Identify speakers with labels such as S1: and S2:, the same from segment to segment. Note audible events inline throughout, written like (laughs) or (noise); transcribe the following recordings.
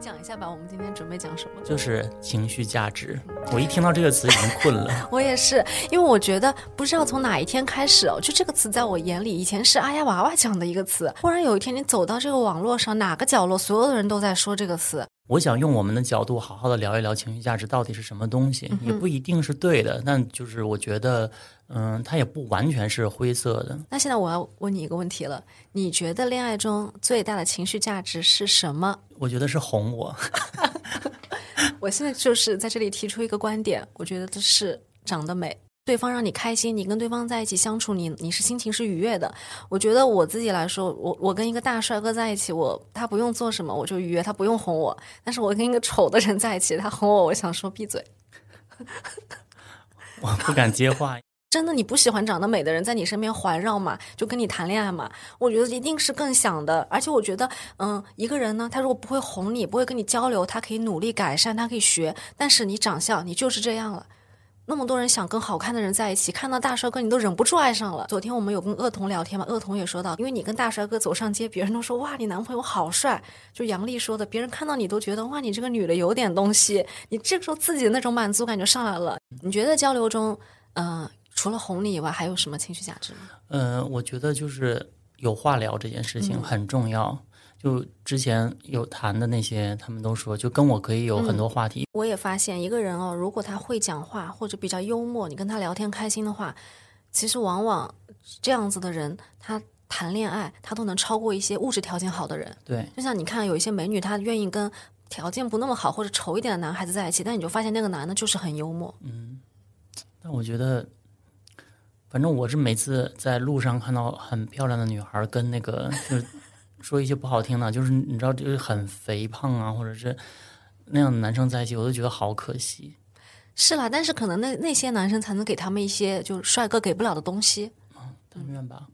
S1: 讲一下吧，我们今天准备讲什么？
S2: 就是情绪价值。我一听到这个词已经困了。(laughs)
S1: 我也是，因为我觉得不知道从哪一天开始哦，就这个词在我眼里以前是阿呀娃娃讲的一个词，忽然有一天你走到这个网络上，哪个角落所有的人都在说这个词。
S2: 我想用我们的角度好好的聊一聊情绪价值到底是什么东西，也不一定是对的，但就是我觉得，嗯，它也不完全是灰色的。
S1: 那现在我要问你一个问题了，你觉得恋爱中最大的情绪价值是什么？
S2: 我觉得是哄我。(laughs)
S1: 我现在就是在这里提出一个观点，我觉得这是长得美。对方让你开心，你跟对方在一起相处，你你是心情是愉悦的。我觉得我自己来说，我我跟一个大帅哥在一起，我他不用做什么我就愉悦，他不用哄我。但是我跟一个丑的人在一起，他哄我，我想说闭嘴。
S2: 我不敢接话。(laughs)
S1: 真的，你不喜欢长得美的人在你身边环绕嘛？就跟你谈恋爱嘛？我觉得一定是更想的。而且我觉得，嗯，一个人呢，他如果不会哄你，不会跟你交流，他可以努力改善，他可以学。但是你长相，你就是这样了。那么多人想跟好看的人在一起，看到大帅哥你都忍不住爱上了。昨天我们有跟恶童聊天嘛，恶童也说到，因为你跟大帅哥走上街，别人都说哇你男朋友好帅，就杨丽说的，别人看到你都觉得哇你这个女的有点东西，你这个时候自己的那种满足感就上来了。你觉得交流中，嗯，除了哄你以外，还有什么情绪价值吗？
S2: 嗯，我觉得就是有话聊这件事情很重要。就之前有谈的那些，他们都说，就跟我可以有很多话题。
S1: 我也发现一个人哦，如果他会讲话或者比较幽默，你跟他聊天开心的话，其实往往这样子的人，他谈恋爱他都能超过一些物质条件好的人。
S2: 对，
S1: 就像你看有一些美女，她愿意跟条件不那么好或者丑一点的男孩子在一起，但你就发现那个男的就是很幽默。
S2: 嗯，但我觉得，反正我是每次在路上看到很漂亮的女孩跟那个就是。说一些不好听的，就是你知道，就是很肥胖啊，或者是那样的男生在一起，我都觉得好可惜。
S1: 是啦，但是可能那那些男生才能给他们一些就是帅哥给不了的东西。
S2: 但愿吧。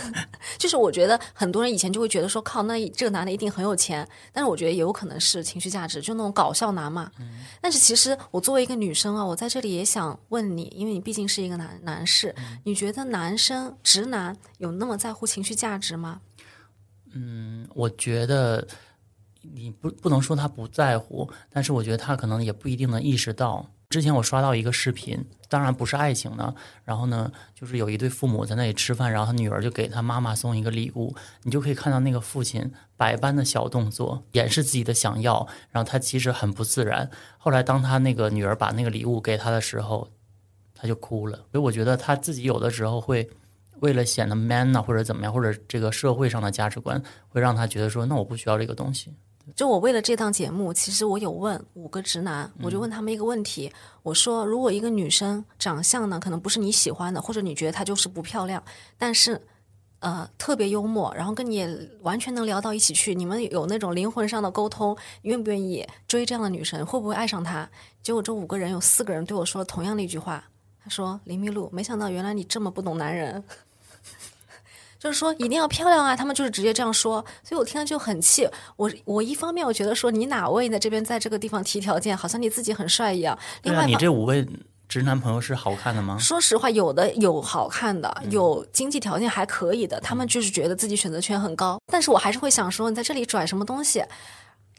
S2: (laughs)
S1: 就是我觉得很多人以前就会觉得说，靠，那这个男的一定很有钱。但是我觉得也有可能是情绪价值，就那种搞笑男嘛。但是其实我作为一个女生啊，我在这里也想问你，因为你毕竟是一个男男士，你觉得男生直男有那么在乎情绪价值吗？
S2: 嗯，我觉得你不不能说他不在乎，但是我觉得他可能也不一定能意识到。之前我刷到一个视频，当然不是爱情的，然后呢，就是有一对父母在那里吃饭，然后他女儿就给他妈妈送一个礼物，你就可以看到那个父亲百般的小动作，掩饰自己的想要，然后他其实很不自然。后来当他那个女儿把那个礼物给他的时候，他就哭了。所以我觉得他自己有的时候会。为了显得 man 呢，或者怎么样，或者这个社会上的价值观会让他觉得说，那我不需要这个东西。
S1: 就我为了这档节目，其实我有问五个直男，我就问他们一个问题，我说，如果一个女生长相呢，可能不是你喜欢的，或者你觉得她就是不漂亮，但是呃特别幽默，然后跟你完全能聊到一起去，你们有那种灵魂上的沟通，愿不愿意追这样的女生，会不会爱上她？结果这五个人有四个人对我说了同样的一句话，他说林密露，没想到原来你这么不懂男人。就是说一定要漂亮啊！他们就是直接这样说，所以我听了就很气。我我一方面我觉得说你哪位在这边在这个地方提条件，好像你自己很帅一样。另外，
S2: 你这五位直男朋友是好看的吗？
S1: 说实话，有的有好看的，有经济条件还可以的，他们就是觉得自己选择权很高。但是我还是会想说，你在这里拽什么东西？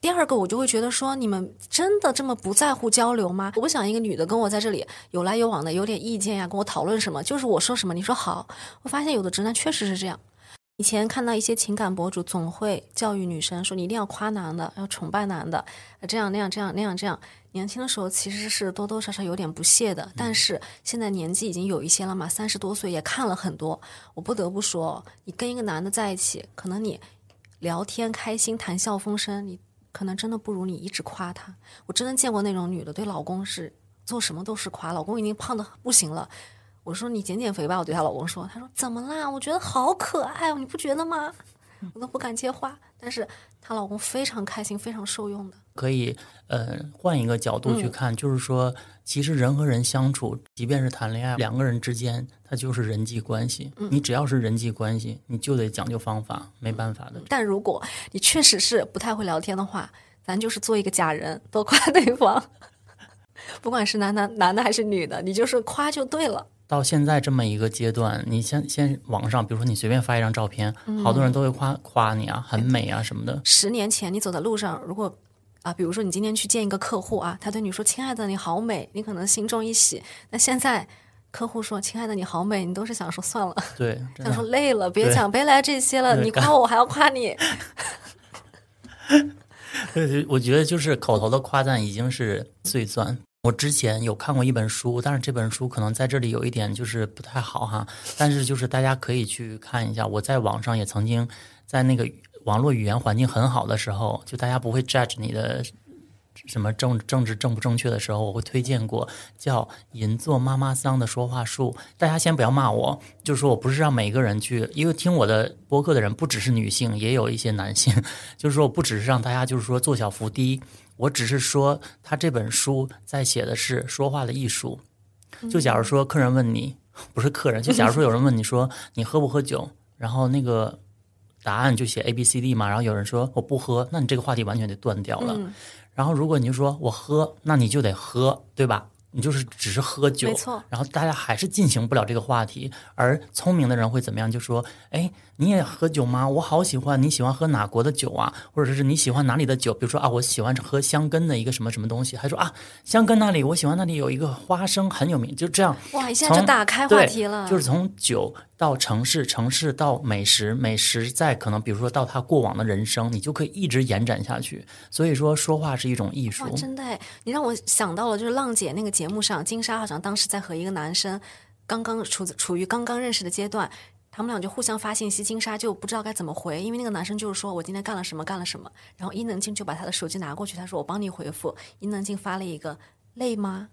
S1: 第二个，我就会觉得说，你们真的这么不在乎交流吗？我不想一个女的跟我在这里有来有往的，有点意见呀，跟我讨论什么，就是我说什么你说好。我发现有的直男确实是这样。以前看到一些情感博主总会教育女生说，你一定要夸男的，要崇拜男的，这样那样这样那样这样。年轻的时候其实是多多少少有点不屑的，但是现在年纪已经有一些了嘛，三十多岁也看了很多。我不得不说，你跟一个男的在一起，可能你聊天开心，谈笑风生，你。可能真的不如你一直夸他。我真的见过那种女的，对老公是做什么都是夸，老公已经胖的不行了。我说你减减肥吧，我对她老公说，她说怎么啦？我觉得好可爱哦，你不觉得吗？我都不敢接话，但是她老公非常开心，非常受用的。
S2: 可以，呃，换一个角度去看，就是说，其实人和人相处，即便是谈恋爱，两个人之间，它就是人际关系。你只要是人际关系，你就得讲究方法，没办法的。
S1: 但如果你确实是不太会聊天的话，咱就是做一个假人，多夸对方。(laughs) 不管是男男男的还是女的，你就是夸就对了。
S2: 到现在这么一个阶段，你先先网上，比如说你随便发一张照片，好多人都会夸夸你啊，很美啊什么的。
S1: 十年前你走在路上，如果啊，比如说你今天去见一个客户啊，他对你说：“亲爱的，你好美。”你可能心中一喜。那现在客户说：“亲爱的，你好美。”你都是想说算了，
S2: 对，(laughs)
S1: 想说累了，(laughs) 别讲，别来这些了。你夸我，我还要夸你。(laughs)
S2: 对，我觉得就是口头的夸赞已经是最钻。我之前有看过一本书，但是这本书可能在这里有一点就是不太好哈。但是就是大家可以去看一下，我在网上也曾经在那个网络语言环境很好的时候，就大家不会 judge 你的。什么政政治正不正确的时候，我会推荐过叫“银座妈妈桑”的说话术。大家先不要骂我，就是说我不是让每个人去，因为听我的播客的人不只是女性，也有一些男性。(laughs) 就是说我不只是让大家就是说做小伏低，我只是说他这本书在写的是说话的艺术。就假如说客人问你，不是客人，就假如说有人问你说你喝不喝酒，然后那个答案就写 A B C D 嘛，然后有人说我不喝，那你这个话题完全得断掉了。然后，如果你就说我喝，那你就得喝，对吧？你就是只是喝酒，
S1: 没错。
S2: 然后大家还是进行不了这个话题。而聪明的人会怎么样？就说：“哎，你也喝酒吗？我好喜欢。你喜欢喝哪国的酒啊？或者是你喜欢哪里的酒？比如说啊，我喜欢喝香根的一个什么什么东西。还说啊，香根那里我喜欢那里有一个花生很有名。就这样，
S1: 哇，一下就打开话题了。
S2: 就是从酒。到城市，城市到美食，美食再可能，比如说到他过往的人生，你就可以一直延展下去。所以说，说话是一种艺术。
S1: 真的，你让我想到了，就是浪姐那个节目上，金莎好像当时在和一个男生刚刚处处于刚刚认识的阶段，他们俩就互相发信息，金莎就不知道该怎么回，因为那个男生就是说我今天干了什么，干了什么。然后伊能静就把他的手机拿过去，他说我帮你回复。伊能静发了一个累吗？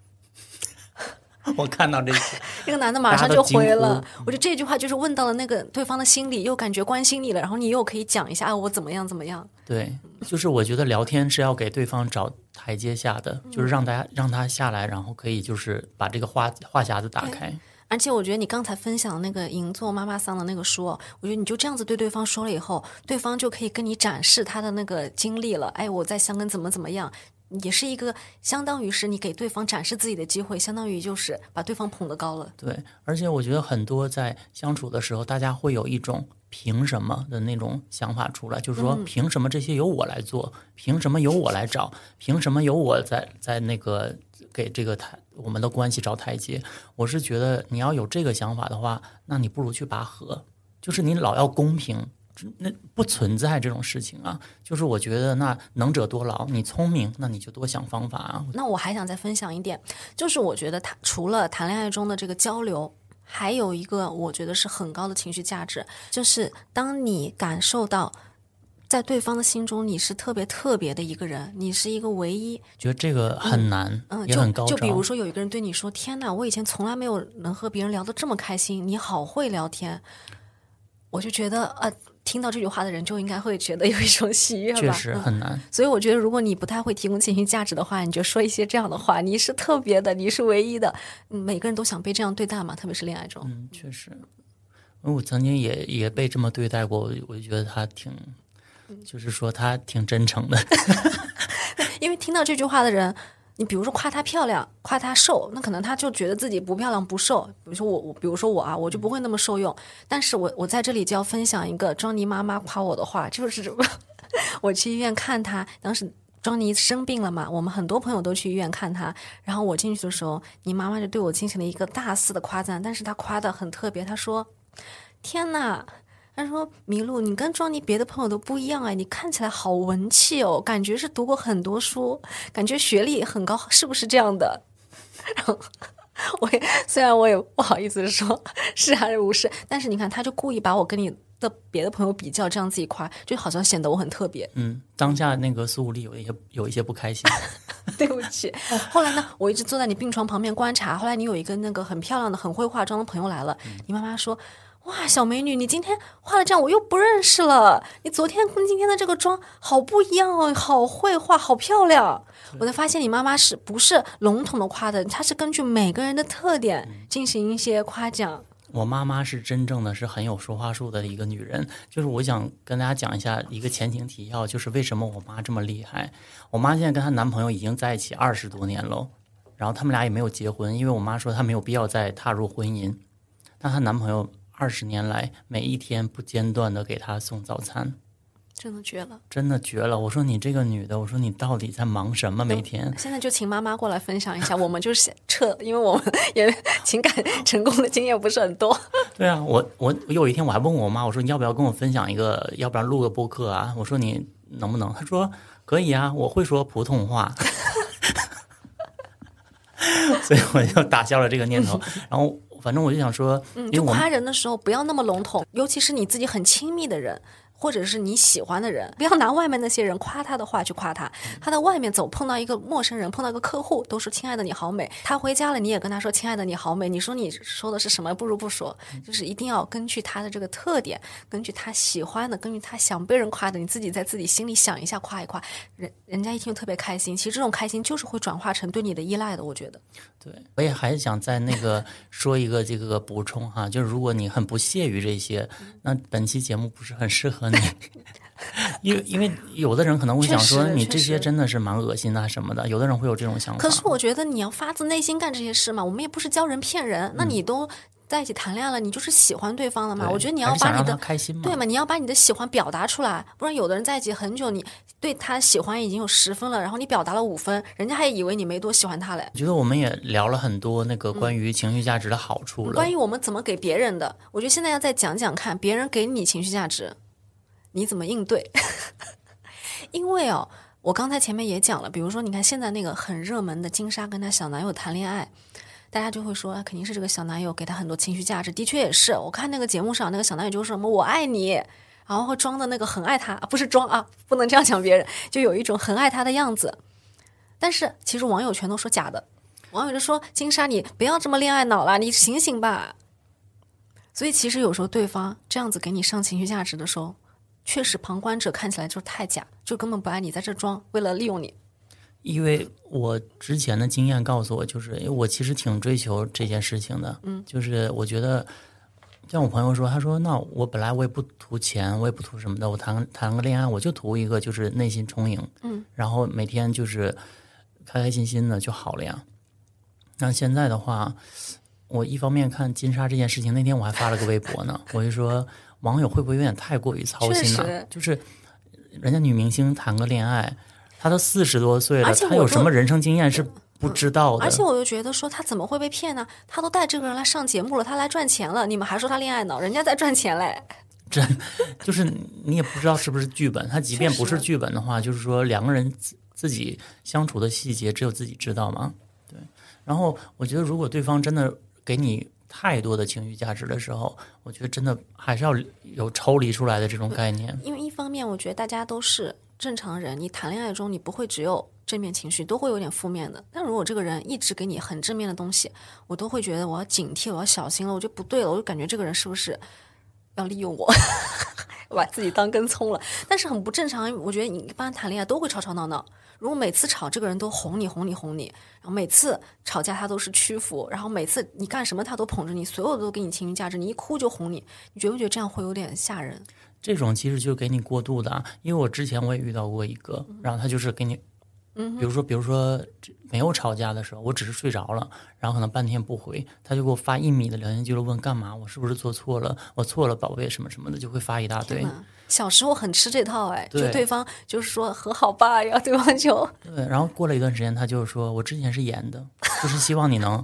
S1: (laughs)
S2: 我看到这些，(laughs)
S1: 那个男的马上就回了。我觉得这句话就是问到了那个对方的心里，又感觉关心你了，然后你又可以讲一下啊，我怎么样怎么样。
S2: 对，就是我觉得聊天是要给对方找台阶下的，就是让大家让他下来，然后可以就是把这个话话匣子打开。
S1: 而且我觉得你刚才分享的那个银座妈妈桑的那个书，我觉得你就这样子对对方说了以后，对方就可以跟你展示他的那个经历了。哎，我在香港怎么怎么样。也是一个相当于是你给对方展示自己的机会，相当于就是把对方捧得高了。
S2: 对，而且我觉得很多在相处的时候，大家会有一种凭什么的那种想法出来，就是说凭什么这些由我来做，凭什么由我来找，凭什么由我在在那个给这个台我们的关系找台阶。我是觉得你要有这个想法的话，那你不如去拔河，就是你老要公平。那不存在这种事情啊，就是我觉得那能者多劳，你聪明，那你就多想方法啊。
S1: 那我还想再分享一点，就是我觉得他除了谈恋爱中的这个交流，还有一个我觉得是很高的情绪价值，就是当你感受到在对方的心中你是特别特别的一个人，你是一个唯一，
S2: 觉得这个很难，
S1: 嗯，
S2: 也很高
S1: 就比如说有一个人对你说：“天哪，我以前从来没有能和别人聊得这么开心，你好会聊天。”我就觉得呃。听到这句话的人就应该会觉得有一种喜悦吧，
S2: 确实很难。
S1: 所以我觉得，如果你不太会提供情绪价值的话，你就说一些这样的话：你是特别的，你是唯一的。每个人都想被这样对待嘛，特别是恋爱中。
S2: 嗯，确实，我曾经也也被这么对待过，我就觉得他挺，就是说他挺真诚的。(laughs) (laughs)
S1: 因为听到这句话的人。你比如说夸她漂亮，夸她瘦，那可能她就觉得自己不漂亮不瘦。比如说我，我比如说我啊，我就不会那么受用。但是我我在这里就要分享一个庄妮妈妈夸我的话，(laughs) 就是什么 (laughs) 我去医院看她，当时庄妮生病了嘛，我们很多朋友都去医院看她，然后我进去的时候，你妈妈就对我进行了一个大肆的夸赞，但是她夸的很特别，她说：“天呐！”他说：“麋鹿，你跟庄妮别的朋友都不一样哎，你看起来好文气哦，感觉是读过很多书，感觉学历很高，是不是这样的？” (laughs) 然后我也虽然我也不好意思说是还是不是，但是你看，他就故意把我跟你的别的朋友比较，这样自己夸，就好像显得我很特别。
S2: 嗯，当下那个苏武力有一些有一些不开心。(laughs)
S1: 对不起。后来呢，我一直坐在你病床旁边观察。后来你有一个那个很漂亮的、很会化妆的朋友来了，你妈妈说。哇，小美女，你今天化了这样，我又不认识了。你昨天跟今天的这个妆好不一样哦，好会画，好漂亮。我才发现你妈妈是不是笼统的夸的，她是根据每个人的特点进行一些夸奖。
S2: 我妈妈是真正的是很有说话术的一个女人，就是我想跟大家讲一下一个前情提要，就是为什么我妈这么厉害。我妈现在跟她男朋友已经在一起二十多年了，然后他们俩也没有结婚，因为我妈说她没有必要再踏入婚姻，但她男朋友。二十年来，每一天不间断的给他送早餐，
S1: 真的绝了。
S2: 真的绝了。我说你这个女的，我说你到底在忙什么？每天
S1: 现在就请妈妈过来分享一下，我们就是撤，因为我们也情感成功的经验不是很多。
S2: 对啊，我我我有一天我还问我妈，我说你要不要跟我分享一个，要不然录个播客啊？我说你能不能？她说可以啊，我会说普通话。(laughs) 所以我就打消了这个念头。然后反正我就想说，
S1: 嗯，就夸人的时候不要那么笼统，尤其是你自己很亲密的人。或者是你喜欢的人，不要拿外面那些人夸他的话去夸他。他在外面走，碰到一个陌生人，碰到一个客户，都说“亲爱的，你好美”。他回家了，你也跟他说“亲爱的，你好美”。你说你说的是什么？不如不说。就是一定要根据他的这个特点，根据他喜欢的，根据他想被人夸的，你自己在自己心里想一下，夸一夸，人人家一听就特别开心。其实这种开心就是会转化成对你的依赖的，我觉得。
S2: 对，我也还想在那个 (laughs) 说一个这个补充哈，就是如果你很不屑于这些，那本期节目不是很适合你。(laughs) 因为因为有的人可能会想说，你这些真的是蛮恶心的什么的，有的人会有这种想法。
S1: 可是我觉得你要发自内心干这些事嘛，我们也不是教人骗人。那你都在一起谈恋爱了，你就是喜欢对方了嘛？我觉得你要把你的
S2: 开心嘛，
S1: 对嘛，你要把你的喜欢表达出来，不然有的人在一起很久，你对他喜欢已经有十分了，然后你表达了五分，人家还以为你没多喜欢他嘞。
S2: 我觉得我们也聊了很多那个关于情绪价值的好处了。
S1: 关于我们怎么给别人的，我觉得现在要再讲讲看，别人给你情绪价值，你怎么应对？(laughs) 因为哦，我刚才前面也讲了，比如说，你看现在那个很热门的金莎跟她小男友谈恋爱，大家就会说，肯定是这个小男友给她很多情绪价值。的确也是，我看那个节目上，那个小男友就说什么“我爱你”，然后会装的那个很爱他，不是装啊，不能这样讲别人，就有一种很爱他的样子。但是其实网友全都说假的，网友就说金莎你不要这么恋爱脑了，你醒醒吧。所以其实有时候对方这样子给你上情绪价值的时候，确实旁观者看起来就是太假，就根本不爱你，在这装，为了利用你。
S2: 因为我之前的经验告诉我，就是因为我其实挺追求这件事情的，嗯，就是我觉得，像我朋友说，他说，那我本来我也不图钱，我也不图什么的，我谈谈个恋爱，我就图一个就是内心充盈，
S1: 嗯，
S2: 然后每天就是开开心心的就好了呀。那现在的话，我一方面看金莎这件事情，那天我还发了个微博呢，我就说网友会不会有点太过于操心了、就是人家女明星谈个恋爱，她都四十多岁了，她有什么人生经验是不知道的？
S1: 而且我又觉得说她怎么会被骗呢？她都带这个人来上节目了，她来赚钱了，你们还说她恋爱脑，人家在赚钱嘞。
S2: 就是你也不知道是不是剧本，他即便不是剧本的话，就是说两个人自自己相处的细节只有自己知道嘛。对，然后我觉得如果对方真的给你太多的情绪价值的时候，我觉得真的还是要有抽离出来的这种概念。
S1: 因为一方面，我觉得大家都是正常人，你谈恋爱中你不会只有正面情绪，都会有点负面的。但如果这个人一直给你很正面的东西，我都会觉得我要警惕，我要小心了，我就不对了，我就感觉这个人是不是要利用我，(laughs) 把自己当根葱了？但是很不正常，我觉得你一般谈恋爱都会吵吵闹闹。如果每次吵，这个人都哄你哄你哄你，然后每次吵架他都是屈服，然后每次你干什么他都捧着你，所有的都给你情绪价值，你一哭就哄你，你觉不觉得这样会有点吓人？
S2: 这种其实就给你过度的啊，因为我之前我也遇到过一个，然后他就是给你，
S1: 嗯
S2: 比如说比如说这没有吵架的时候，我只是睡着了，然后可能半天不回，他就给我发一米的聊天记录，问干嘛？我是不是做错了？我错了，宝贝什么什么的，就会发一大堆
S1: 小时候很吃这套哎，就
S2: 对
S1: 对方就是说和好吧，要对方就 (laughs)
S2: 对，然后过了一段时间，他就是说我之前是演的，就是希望你能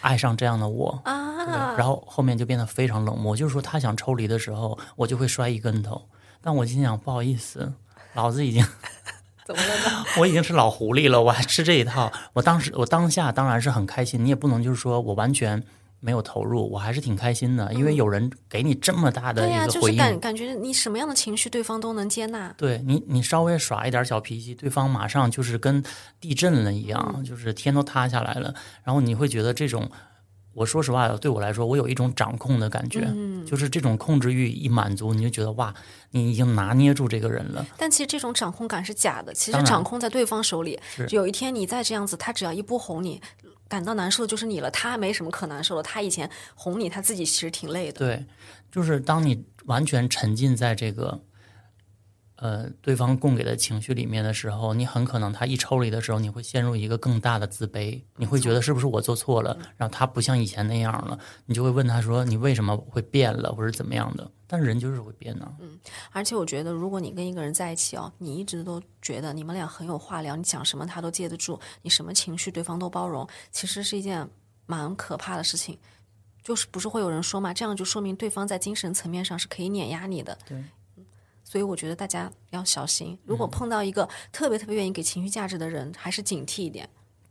S2: 爱上这样的我。对，
S1: 啊，
S2: 然后后面就变得非常冷漠，就是说他想抽离的时候，我就会摔一跟头。但我心想不好意思，老子已经 (laughs)
S1: 怎么了呢？(laughs)
S2: 我已经是老狐狸了，我还吃这一套。我当时我当下当然是很开心，你也不能就是说我完全没有投入，我还是挺开心的，因为有人给你这么大的
S1: 对呀、
S2: 一个回应。
S1: 就是感感觉你什么样的情绪对方都能接纳。
S2: 对你，你稍微耍一点小脾气，对方马上就是跟地震了一样，就是天都塌下来了。然后你会觉得这种，我说实话，对我来说，我有一种掌控的感觉，嗯就是这种控制欲一满足，你就觉得哇，你已经拿捏住这个人了。
S1: 但其实这种掌控感是假的，其实掌控在对方手里
S2: 是。
S1: 有一天你再这样子，他只要一不哄你，感到难受的就是你了。他没什么可难受的，他以前哄你，他自己其实挺累的。
S2: 对，就是当你完全沉浸在这个呃对方供给的情绪里面的时候，你很可能他一抽离的时候，你会陷入一个更大的自卑，你会觉得是不是我做错了，然后他不像以前那样了，你就会问他说你为什么会变了，或者怎么样的？但是人就是会变呢。
S1: 而且我觉得，如果你跟一个人在一起哦，你一直都觉得你们俩很有话聊，你讲什么他都接得住，你什么情绪对方都包容，其实是一件蛮可怕的事情。就是不是会有人说嘛，这样就说明对方在精神层面上是可以碾压你的。
S2: 对。
S1: 所以我觉得大家要小心，如果碰到一个特别特别愿意给情绪价值的人，还是警惕一点。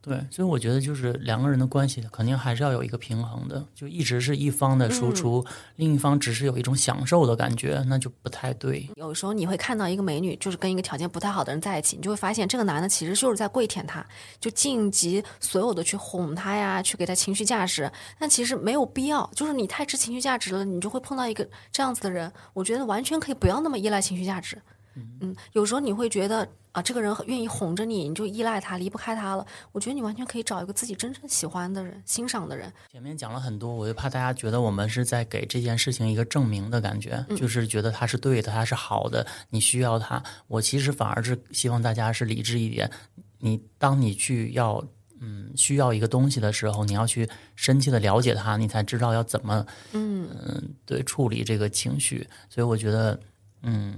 S2: 对，所以我觉得就是两个人的关系肯定还是要有一个平衡的，就一直是一方的输出，另一方只是有一种享受的感觉，那就不太对。
S1: 有时候你会看到一个美女，就是跟一个条件不太好的人在一起，你就会发现这个男的其实就是在跪舔她，就尽极所有的去哄她呀，去给她情绪价值。但其实没有必要，就是你太吃情绪价值了，你就会碰到一个这样子的人。我觉得完全可以不要那么依赖情绪价值。嗯，有时候你会觉得啊，这个人愿意哄着你，你就依赖他，离不开他了。我觉得你完全可以找一个自己真正喜欢的人、欣赏的人。
S2: 前面讲了很多，我就怕大家觉得我们是在给这件事情一个证明的感觉，就是觉得他是对的，他是好的，你需要他。我其实反而是希望大家是理智一点。你当你去要嗯需要一个东西的时候，你要去深切的了解他，你才知道要怎么嗯嗯对处理这个情绪。所以我觉得嗯。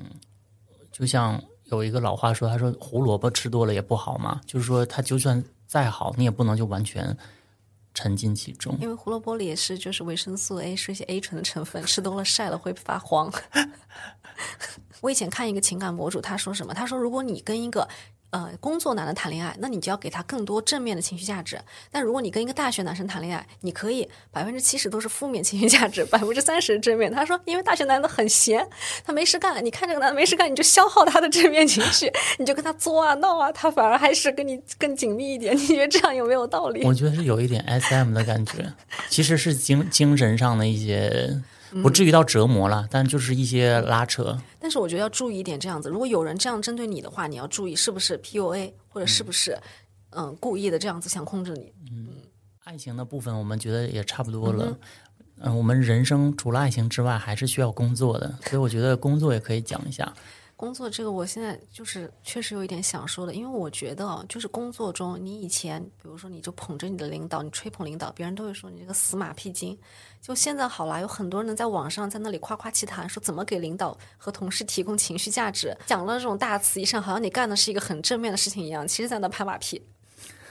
S2: 就像有一个老话说，他说胡萝卜吃多了也不好嘛，就是说它就算再好，你也不能就完全沉浸其中。
S1: 因为胡萝卜里也是就是维生素 A 是一些 A 醇的成分，吃多了晒了会发黄。(laughs) 我以前看一个情感博主，他说什么？他说如果你跟一个呃，工作男的谈恋爱，那你就要给他更多正面的情绪价值。但如果你跟一个大学男生谈恋爱，你可以百分之七十都是负面情绪价值，百分之三十正面。他说，因为大学男的很闲，他没事干，你看这个男的没事干，你就消耗他的正面情绪，你就跟他作啊闹啊，他反而还是跟你更紧密一点。你觉得这样有没有道理？
S2: 我觉得是有一点 S M 的感觉，其实是精精神上的一些。不至于到折磨了，但就是一些拉扯。
S1: 但是我觉得要注意一点，这样子，如果有人这样针对你的话，你要注意是不是 PUA，或者是不是嗯故意的这样子想控制你。
S2: 嗯，爱情的部分我们觉得也差不多了。嗯，我们人生除了爱情之外，还是需要工作的，所以我觉得工作也可以讲一下。
S1: 工作这个，我现在就是确实有一点想说的，因为我觉得，就是工作中，你以前，比如说，你就捧着你的领导，你吹捧领导，别人都会说你这个死马屁精。就现在好了，有很多人在网上在那里夸夸其谈，说怎么给领导和同事提供情绪价值，讲了这种大词一上，好像你干的是一个很正面的事情一样，其实在那拍马屁。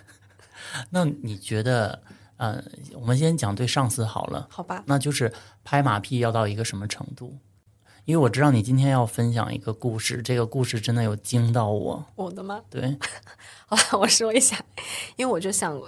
S1: (laughs)
S2: 那你觉得，呃，我们先讲对上司好了，
S1: 好吧？
S2: 那就是拍马屁要到一个什么程度？因为我知道你今天要分享一个故事，这个故事真的有惊到我。
S1: 我的吗？
S2: 对，(laughs)
S1: 好吧，我说一下，因为我就想，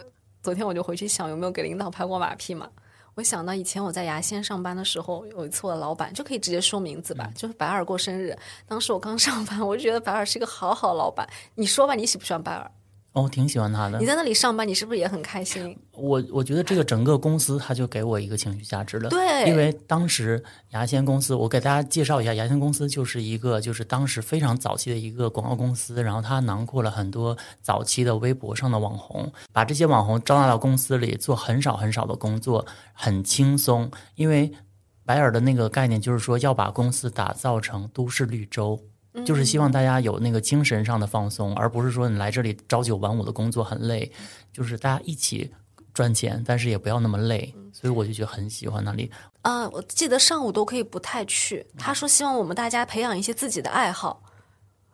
S1: 昨天我就回去想有没有给领导拍过马屁嘛。我想到以前我在牙仙上班的时候，有一次我的老板就可以直接说名字吧，就是白尔过生日，当时我刚上班，我就觉得白尔是一个好好老板。你说吧，你喜不喜欢白尔？
S2: 哦，挺喜欢他的。
S1: 你在那里上班，你是不是也很开心？
S2: 我我觉得这个整个公司，他就给我一个情绪价值了。
S1: 对，
S2: 因为当时牙仙公司，我给大家介绍一下，牙仙公司就是一个就是当时非常早期的一个广告公司，然后它囊括了很多早期的微博上的网红，把这些网红招纳到公司里做很少很少的工作，很轻松。因为白尔的那个概念就是说要把公司打造成都市绿洲。就是希望大家有那个精神上的放松，而不是说你来这里朝九晚五的工作很累。就是大家一起赚钱，但是也不要那么累。所以我就觉得很喜欢那里。
S1: 啊，我记得上午都可以不太去。他说希望我们大家培养一些自己的爱好。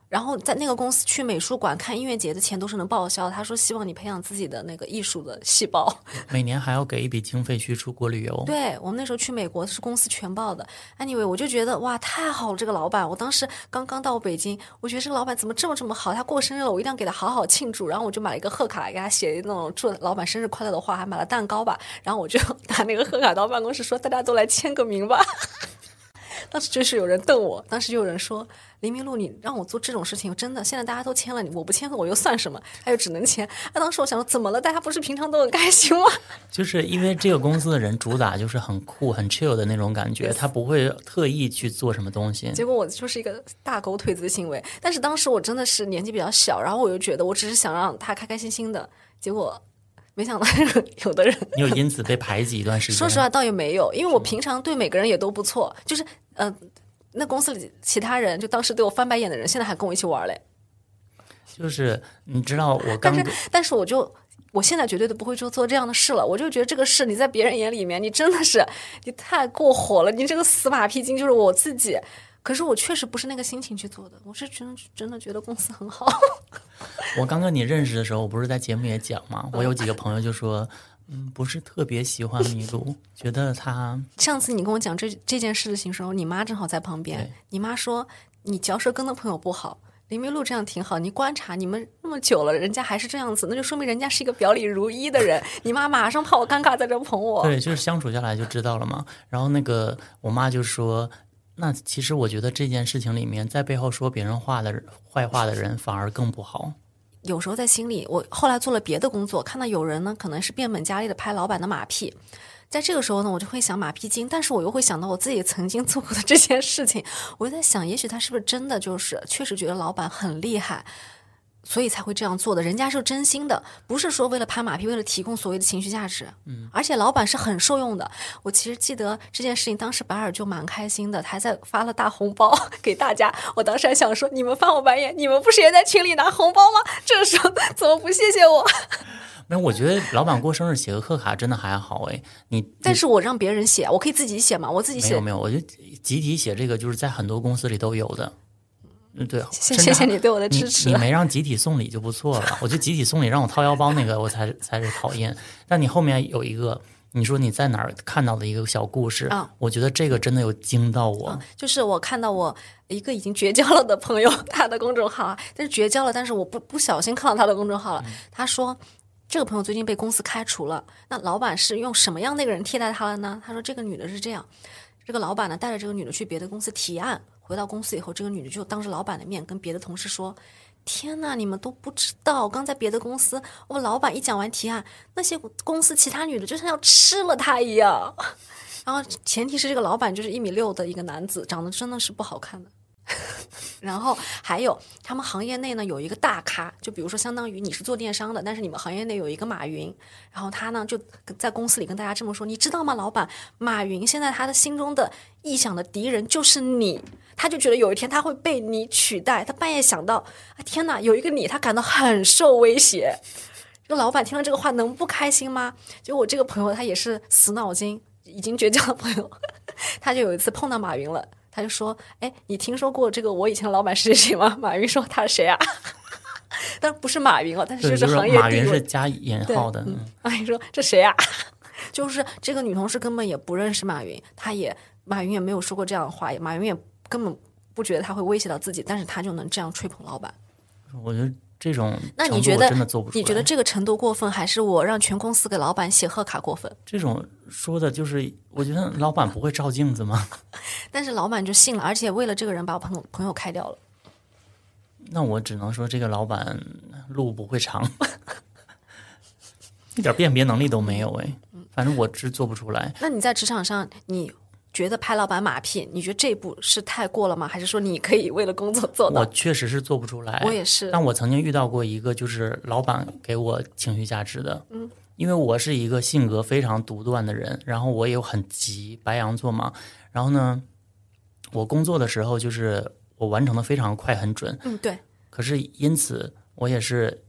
S1: 然后在那个公司去美术馆看音乐节的钱都是能报销。他说希望你培养自己的那个艺术的细胞。
S2: 每年还要给一笔经费去出国旅游。
S1: 对我们那时候去美国是公司全报的。Anyway，我就觉得哇太好了这个老板。我当时刚刚到北京，我觉得这个老板怎么这么这么好？他过生日了，我一定要给他好好庆祝。然后我就买了一个贺卡，给他写那种祝老板生日快乐的话，还买了蛋糕吧。然后我就 (laughs) 拿那个贺卡到办公室说大家都来签个名吧。当时就是有人瞪我，当时就有人说。林明路，你让我做这种事情，真的，现在大家都签了，你我不签我又算什么？他又只能签。那当时我想说，怎么了？大家不是平常都很开心吗？(laughs)
S2: 就是因为这个公司的人主打就是很酷、很 chill 的那种感觉，他不会特意去做什么东西。
S1: 结果我就是一个大狗腿子的行为。但是当时我真的是年纪比较小，然后我又觉得我只是想让他开开心心的。结果没想到 (laughs) 有的人，
S2: 你有因此被排挤一段时间。
S1: 说实话，倒也没有，因为我平常对每个人也都不错，就是呃。那公司里其他人就当时对我翻白眼的人，现在还跟我一起玩嘞。
S2: 就是你知道我刚
S1: 但是，但是我就我现在绝对都不会做做这样的事了。我就觉得这个事你在别人眼里面，你真的是你太过火了，你这个死马屁精就是我自己。可是我确实不是那个心情去做的，我是真的真的觉得公司很好。(laughs)
S2: 我刚跟你认识的时候，我不是在节目也讲嘛，我有几个朋友就说，嗯，不是特别喜欢麋鹿，觉得他 (laughs)
S1: 上次你跟我讲这这件事情的时候，你妈正好在旁边，你妈说你嚼舌根的朋友不好。林明路这样挺好，你观察你们那么久了，人家还是这样子，那就说明人家是一个表里如一的人。你妈马上怕我尴尬，在这捧我。
S2: 对，就是相处下来就知道了嘛。然后那个我妈就说，那其实我觉得这件事情里面，在背后说别人话的人坏话的人反而更不好。
S1: 有时候在心里，我后来做了别的工作，看到有人呢，可能是变本加厉的拍老板的马屁，在这个时候呢，我就会想马屁精，但是我又会想到我自己曾经做过的这件事情，我就在想，也许他是不是真的就是确实觉得老板很厉害。所以才会这样做的，人家是真心的，不是说为了拍马屁，为了提供所谓的情绪价值。嗯，而且老板是很受用的。我其实记得这件事情，当时白尔就蛮开心的，他还在发了大红包给大家。我当时还想说，你们翻我白眼，你们不是也在群里拿红包吗？这时候怎么不谢谢我？
S2: 没有，我觉得老板过生日写个贺卡真的还好哎。你
S1: 但是我让别人写，我可以自己写嘛？我自己写
S2: 没有没有，我觉得集体写这个就是在很多公司里都有的。嗯，对，
S1: 谢谢谢你对我的支持。
S2: 你你没让集体送礼就不错了，我觉得集体送礼让我掏腰包那个我才才是讨厌。但你后面有一个，你说你在哪儿看到的一个小故事，
S1: 啊
S2: 我觉得这个真的有惊到我。
S1: 就是我看到我一个已经绝交了的朋友，(laughs) 他的公众号啊，但是绝交了，但是我不不小心看到他的公众号了。他说，这个朋友最近被公司开除了，那老板是用什么样的一个人替代他了呢？他说，这个女的是这样，这个老板呢带着这个女的去别的公司提案，回到公司以后，这个女的就当着老板的面跟别的同事说。天呐，你们都不知道，刚在别的公司，我老板一讲完提案，那些公司其他女的就像要吃了他一样。(laughs) 然后前提是这个老板就是一米六的一个男子，长得真的是不好看的。(laughs) 然后还有他们行业内呢有一个大咖，就比如说相当于你是做电商的，但是你们行业内有一个马云，然后他呢就在公司里跟大家这么说，你知道吗，老板，马云现在他的心中的臆想的敌人就是你，他就觉得有一天他会被你取代，他半夜想到啊天哪，有一个你，他感到很受威胁。这个老板听了这个话能不开心吗？就我这个朋友他也是死脑筋，已经绝交的朋友，(laughs) 他就有一次碰到马云了。他就说：“哎，你听说过这个我以前老板是谁吗？”马云说：“他是谁啊？” (laughs) 但不是马云哦，但是是行业
S2: 马云是。加引号的，嗯
S1: 马云说：“这谁啊？” (laughs) 就是这个女同事根本也不认识马云，她也马云也没有说过这样的话，也马云也根本不觉得他会威胁到自己，但是他就能这样吹捧老板。
S2: 我觉得这种
S1: 那你觉得
S2: 真的做不出来。
S1: 你觉得这个程度过分，还是我让全公司给老板写贺卡过分？
S2: 这种说的就是，我觉得老板不会照镜子吗？(laughs)
S1: 但是老板就信了，而且为了这个人把我朋友朋友开掉了。
S2: 那我只能说这个老板路不会长，(laughs) 一点辨别能力都没有哎。反正我是做不出来。
S1: 那你在职场上，你觉得拍老板马屁，你觉得这一步是太过了吗？还是说你可以为了工作做
S2: 我？确实是做不出来。
S1: 我也是
S2: 但我曾经遇到过一个，就是老板给我情绪价值的。嗯，因为我是一个性格非常独断的人，然后我也很急，白羊座嘛。然后呢，我工作的时候就是我完成的非常快很准，
S1: 嗯，对，
S2: 可是因此我也是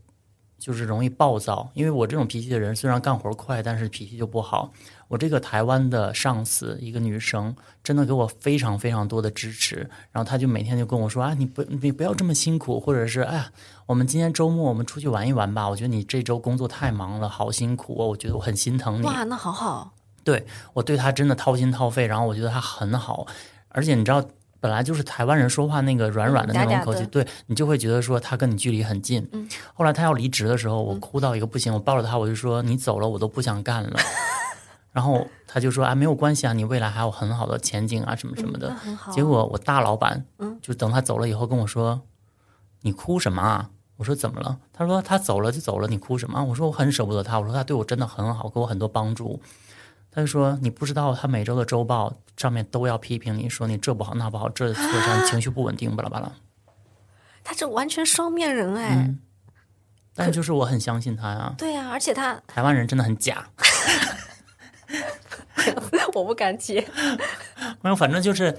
S2: 就是容易暴躁，因为我这种脾气的人虽然干活快，但是脾气就不好。我这个台湾的上司一个女生，真的给我非常非常多的支持，然后她就每天就跟我说啊，你不你不要这么辛苦，或者是哎呀，我们今天周末我们出去玩一玩吧。我觉得你这周工作太忙了，好辛苦哦，我觉得我很心疼你。
S1: 哇，那好好，
S2: 对我对她真的掏心掏肺，然后我觉得她很好，而且你知道，本来就是台湾人说话那个软软的那种口气，
S1: 的
S2: 对你就会觉得说他跟你距离很近。
S1: 嗯
S2: 后来他要离职的时候，我哭到一个不行，我抱着他我就说你走了我都不想干了。然后他就说啊没有关系啊，你未来还有很好的前景啊什么什么的。结果我大老板，
S1: 嗯
S2: 就等他走了以后跟我说：“你哭什么啊？”我说：“怎么了？”他说：“他走了就走了，你哭什么啊？”我说：“我很舍不得他。”我说：“他对我真的很好，给我很多帮助。”他就说：“你不知道，他每周的周报上面都要批评你说你这不好那不好，这做啥你情绪不稳定，巴拉巴拉。
S1: 他这完全双面人哎，
S2: 嗯但就是我很相信他呀。
S1: 对呀、而且他
S2: 台湾人真的很假，(laughs) (laughs)
S1: 我不敢接，(laughs)
S2: 没有，反正就是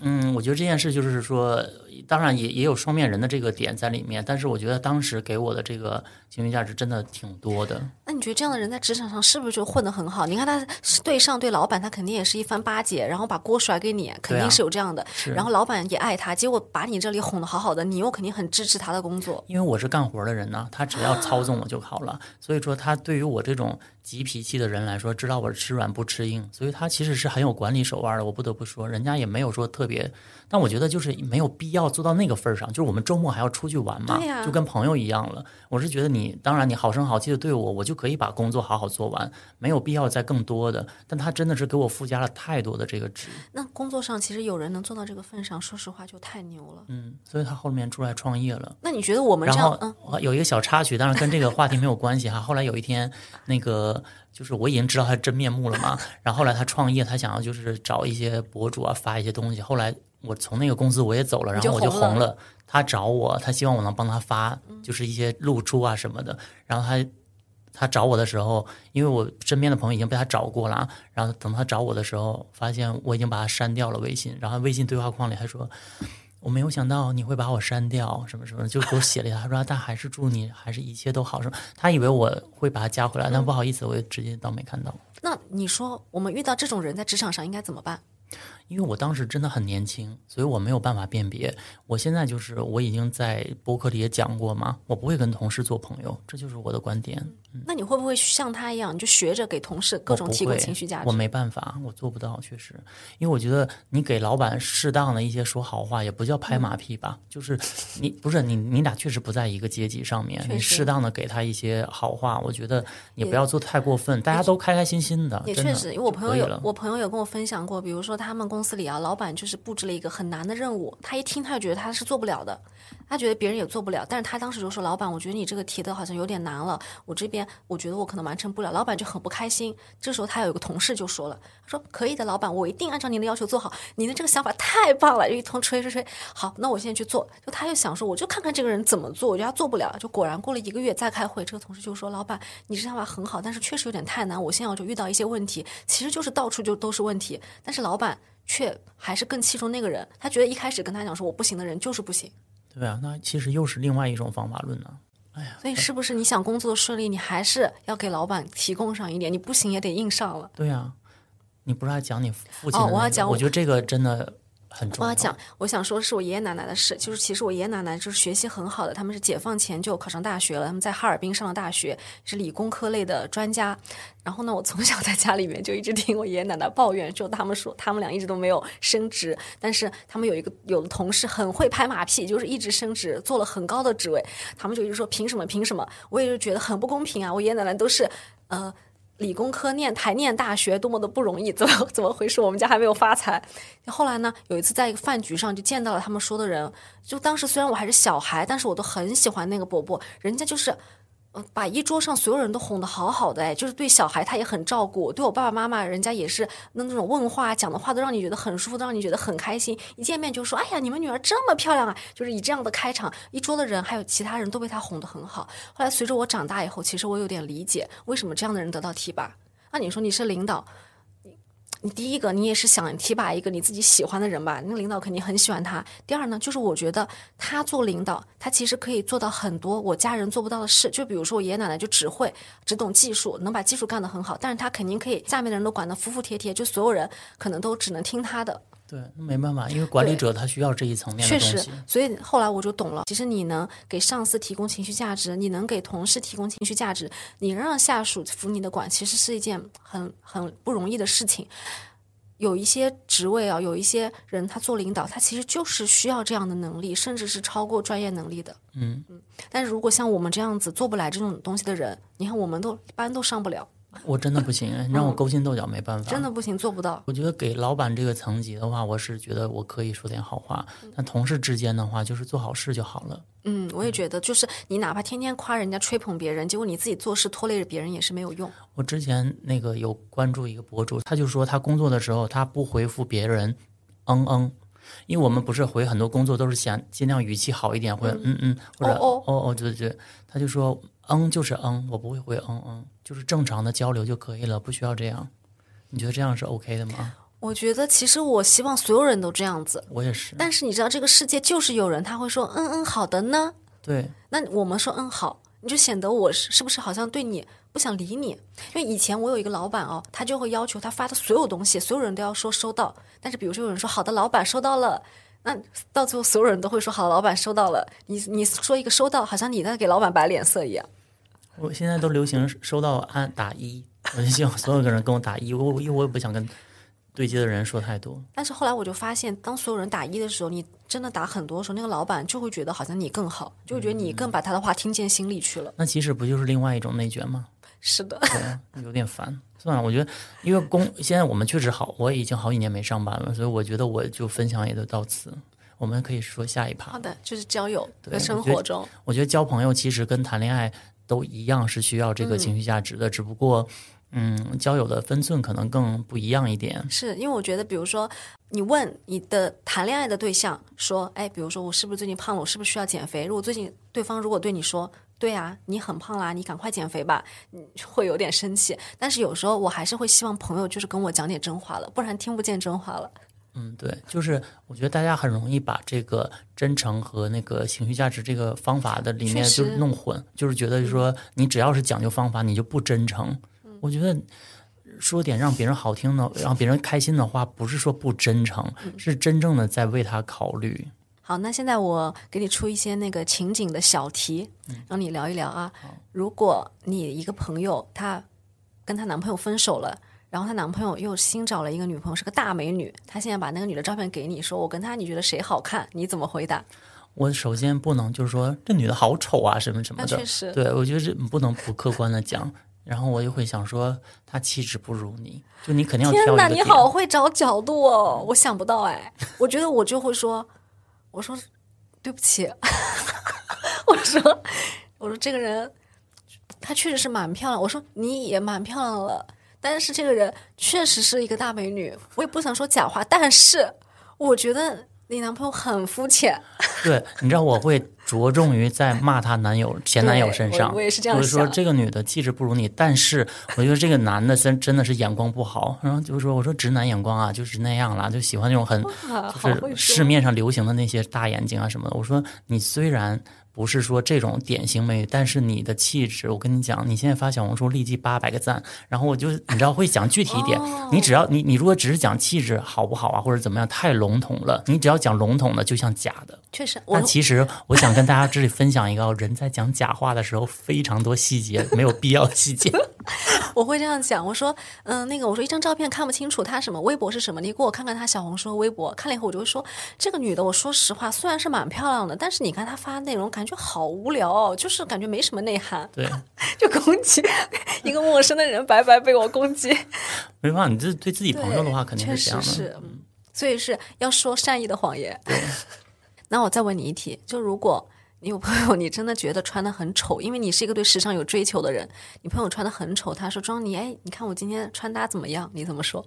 S2: 嗯，我觉得这件事就是说，当然也也有双面人的这个点在里面，但是我觉得当时给我的这个情绪价值真的挺多的。
S1: 那你觉得这样的人在职场上是不是就混得很好？你看他对上对老板，他肯定也是一番巴结，然后把锅甩给你，肯定是有这样的。然后老板也爱他，结果把你这里哄得好好的，你又肯定很支持他的工作。
S2: 因为我是干活的人呢，他只要操纵我就好了。所以说，他对于我这种急脾气的人来说，知道我是吃软不吃硬，所以他其实是很有管理手腕的。我不得不说，人家也没有说特别。但我觉得就是没有必要做到那个份儿上，就是我们周末还要出去玩嘛，就跟朋友一样了。我是觉得你，当然你好声好气的对我，我就可以把工作好好做完，没有必要再更多的。但他真的是给我附加了太多的这个值。
S1: 那工作上其实有人能做到这个份上，说实话就太牛了。
S2: 嗯，所以他后面出来创业了。
S1: 那你觉得我们这样？
S2: 嗯，有一个小插曲，当然跟这个话题没有关系哈。后来有一天，那个就是我已经知道他真面目了嘛。然后后来他创业，他想要就是找一些博主啊发一些东西。后来。我从那个公司我也走了，然后我就红了。他找我，他希望我能帮他发，就是一些露出啊什么的。然后他他找我的时候，因为我身边的朋友已经被他找过了，然后等他找我的时候，发现我已经把他删掉了微信。然后微信对话框里还说：“我没有想到你会把我删掉，什么什么，就给我写了一下。他说：“但还是祝你还是一切都好。”什么？他以为我会把他加回来，但不好意思，我也直接当没看到。
S1: 那你说，我们遇到这种人在职场上应该怎么办？
S2: 因为我当时真的很年轻，所以我没有办法辨别。我现在就是我已经在博客里也讲过嘛，我不会跟同事做朋友，这就是我的观点。
S1: 那你会不会像他一样，你就学着给同事各种提供情绪价值？
S2: 我没办法，我做不到，确实。因为我觉得你给老板适当的一些说好话，也不叫拍马屁吧，就是你不是你你俩确实不在一个阶级上面，你适当的给他一些好话，我觉得你不要做太过分，大家都开开心心的。
S1: 也确实，因为我朋友有我朋友有跟我分享过，比如说他们公司里啊，老板就是布置了一个很难的任务，他一听他就觉得他是做不了的。他觉得别人也做不了，但是他当时就说：“老板，我觉得你这个提的好像有点难了，我这边我觉得我可能完成不了。”老板就很不开心。这时候他有一个同事就说了：“他说可以的，老板，我一定按照您的要求做好。您的这个想法太棒了，就一通吹吹吹。好，那我现在去做。”就他又想说：“我就看看这个人怎么做，我觉得他做不了。”就果然过了一个月再开会，这个同事就说：“老板，你这想法很好，但是确实有点太难。我现在我就遇到一些问题，其实就是到处就都是问题。但是老板却还是更器重那个人，他觉得一开始跟他讲说我不行的人就是不行。”
S2: 对啊，那其实又是另外一种方法论呢。哎呀，
S1: 所以是不是你想工作顺利，你还是要给老板提供上一点，你不行也得硬上了。
S2: 对呀，你不是还讲你父亲？
S1: 哦，我要讲，
S2: 我觉得这个真的。
S1: 我要讲，我想说的是我爷爷奶奶的事。就是其实我爷爷奶奶就是学习很好的，他们是解放前就考上大学了，他们在哈尔滨上了大学，是理工科类的专家。然后呢，我从小在家里面就一直听我爷爷奶奶抱怨，就他们说他们俩一直都没有升职，但是他们有一个有的同事很会拍马屁，就是一直升职，做了很高的职位。他们就一直说凭什么凭什么？我也是觉得很不公平啊！我爷爷奶奶都是呃。理工科念台念大学多么的不容易，怎么 (laughs) 怎么回事？我们家还没有发财。后来呢，有一次在一个饭局上就见到了他们说的人，就当时虽然我还是小孩，但是我都很喜欢那个伯伯，人家就是。把一桌上所有人都哄得好好的哎，就是对小孩他也很照顾，对我爸爸妈妈人家也是那那种问话讲的话都让你觉得很舒服，都让你觉得很开心。一见面就说：“哎呀，你们女儿这么漂亮啊！”就是以这样的开场，一桌的人还有其他人都被他哄得很好。后来随着我长大以后，其实我有点理解为什么这样的人得到提拔。那你说你是领导？第一个，你也是想提拔一个你自己喜欢的人吧？那领导肯定很喜欢他。第二呢，就是我觉得他做领导，他其实可以做到很多我家人做不到的事。就比如说我爷爷奶奶就只会只懂技术，能把技术干得很好，但是他肯定可以下面的人都管得服服帖帖，就所有人可能都只能听他的。
S2: 对，没办法，因为管理者他需要这一层面
S1: 的东西。确实，所以后来我就懂了。其实你能给上司提供情绪价值，你能给同事提供情绪价值，你让下属服你的管，其实是一件很很不容易的事情。有一些职位啊，有一些人他做领导，他其实就是需要这样的能力，甚至是超过专业能力的。
S2: 嗯
S1: 嗯。但是如果像我们这样子做不来这种东西的人，你看我们都一般都上不了。
S2: 我真的不行，你让我勾心斗角没办法，
S1: 真的不行，做不到。
S2: 我觉得给老板这个层级的话，我是觉得我可以说点好话，但同事之间的话，就是做好事就好了。
S1: 嗯，我也觉得，就是你哪怕天天夸人家、吹捧别人，结果你自己做事拖累着别人，也是没有用。
S2: 我之前那个有关注一个博主，他就说他工作的时候，他不回复别人，嗯嗯，因为我们不是回很多工作都是想尽量语气好一点，或者嗯嗯，或者哦哦哦，对对对，他就说。嗯，就是嗯，我不会回嗯嗯，就是正常的交流就可以了，不需要这样。你觉得这样是 OK 的吗？
S1: 我觉得其实我希望所有人都这样子，
S2: 我也是。
S1: 但是你知道这个世界就是有人他会说嗯嗯好的呢，
S2: 对，
S1: 那我们说嗯好，你就显得我是是不是好像对你不想理你？因为以前我有一个老板哦，他就会要求他发的所有东西，所有人都要说收到。但是比如说有人说好的，老板收到了，那到最后所有人都会说好的，老板收到了。你你说一个收到，好像你在给老板摆脸色一样。
S2: 我现在都流行收到按打一，我就希望所有的人跟我打一，我因为我也不想跟对接的人说太多。
S1: 但是后来我就发现，当所有人打一的时候，你真的打很多的时候，那个老板就会觉得好像你更好，就会觉得你更把他的话听进心里去了。
S2: 那其实不就是另外一种内卷吗？
S1: 是的，
S2: 对，有点烦。算了，我觉得因为工现在我们确实好，我已经好几年没上班了，所以我觉得我就分享也就到此。我们可以说下一趴。
S1: 好的，就是交友
S2: 对
S1: 和生活中。
S2: 我觉得交朋友其实跟谈恋爱都一样是需要这个情绪价值的，只不过嗯，交友的分寸可能更不一样一点。
S1: 是因为我觉得，比如说，你问你的谈恋爱的对象说，哎，比如说我是不是最近胖了，我是不是需要减肥？如果最近对方如果对你说，对啊，你很胖啦，你赶快减肥吧，你会有点生气。但是有时候我还是会希望朋友就是跟我讲点真话了，不然听不见真话了。
S2: 嗯，对，就是我觉得大家很容易把这个真诚和那个情绪价值这个方法的里面就是弄混，就是觉得说你只要是讲究方法，你就不真诚。我觉得说点让别人好听的、让别人开心的话，不是说不真诚，是真正的在为他考虑。
S1: 好，那现在我给你出一些那个情景的小题，让你聊一聊啊。如果你一个朋友她跟她男朋友分手了，然后她男朋友又新找了一个女朋友，是个大美女，他现在把那个女的照片给你，说我跟她，你觉得谁好看？你怎么回答？
S2: 我首先不能就是说这女的好丑啊什么什么的
S1: 确，实，
S2: 对我觉得这不能不客观的讲。然后我就会想说，她气质不如你，就你肯定要挑
S1: 天哪。你好会找角度哦！我想不到哎，我觉得我就会说，我说对不起，(laughs) 我说我说这个人她确实是蛮漂亮，我说你也蛮漂亮了，但是这个人确实是一个大美女，我也不想说假话，但是我觉得你男朋友很肤浅，(laughs)
S2: 对，你知道我会着重于在骂她男友、前男友身上，
S1: 我我也是这样
S2: 就是说这个女的气质不如你，但是我觉得这个男的真真的是眼光不好，然后就是说我说直男眼光啊，就是那样啦，就喜欢那种很就是市。面上流行的那些大眼睛啊什么的。我说你虽然不是说这种典型美女，但是你的气质，我跟你讲，你现在发小红书立即八百个赞，然后我就你知道会讲具体一点，
S1: 哦
S2: 你只要你你如果只是讲气质好不好啊，或者怎么样，太笼统了，你只要讲笼统的，就像假的。
S1: 确实，
S2: 但其实我想跟大家这里分享一个，人在讲假话的时候，非常多细节没有必要细节。(laughs)
S1: 我会这样讲，我说，嗯、那个，我说一张照片看不清楚她什么微博是什么，你给我看看她小红书和微博。看了以后，我就会说，这个女的，我说实话，虽然是蛮漂亮的，但是你看她发内容，感觉好无聊哦，就是感觉没什么内涵，
S2: 对，(laughs)
S1: 就攻击一个陌生的人，白白被我攻击。
S2: 没办法，你这对自己朋友的话肯定
S1: 确
S2: 是这样
S1: 是，嗯所以是要说善意的谎言。那我再问你一题，就如果你有朋友，你真的觉得穿的很丑，因为你是一个对时尚有追求的人，你朋友穿的很丑，他说庄妮，哎，你看我今天穿搭怎么样？你怎么说？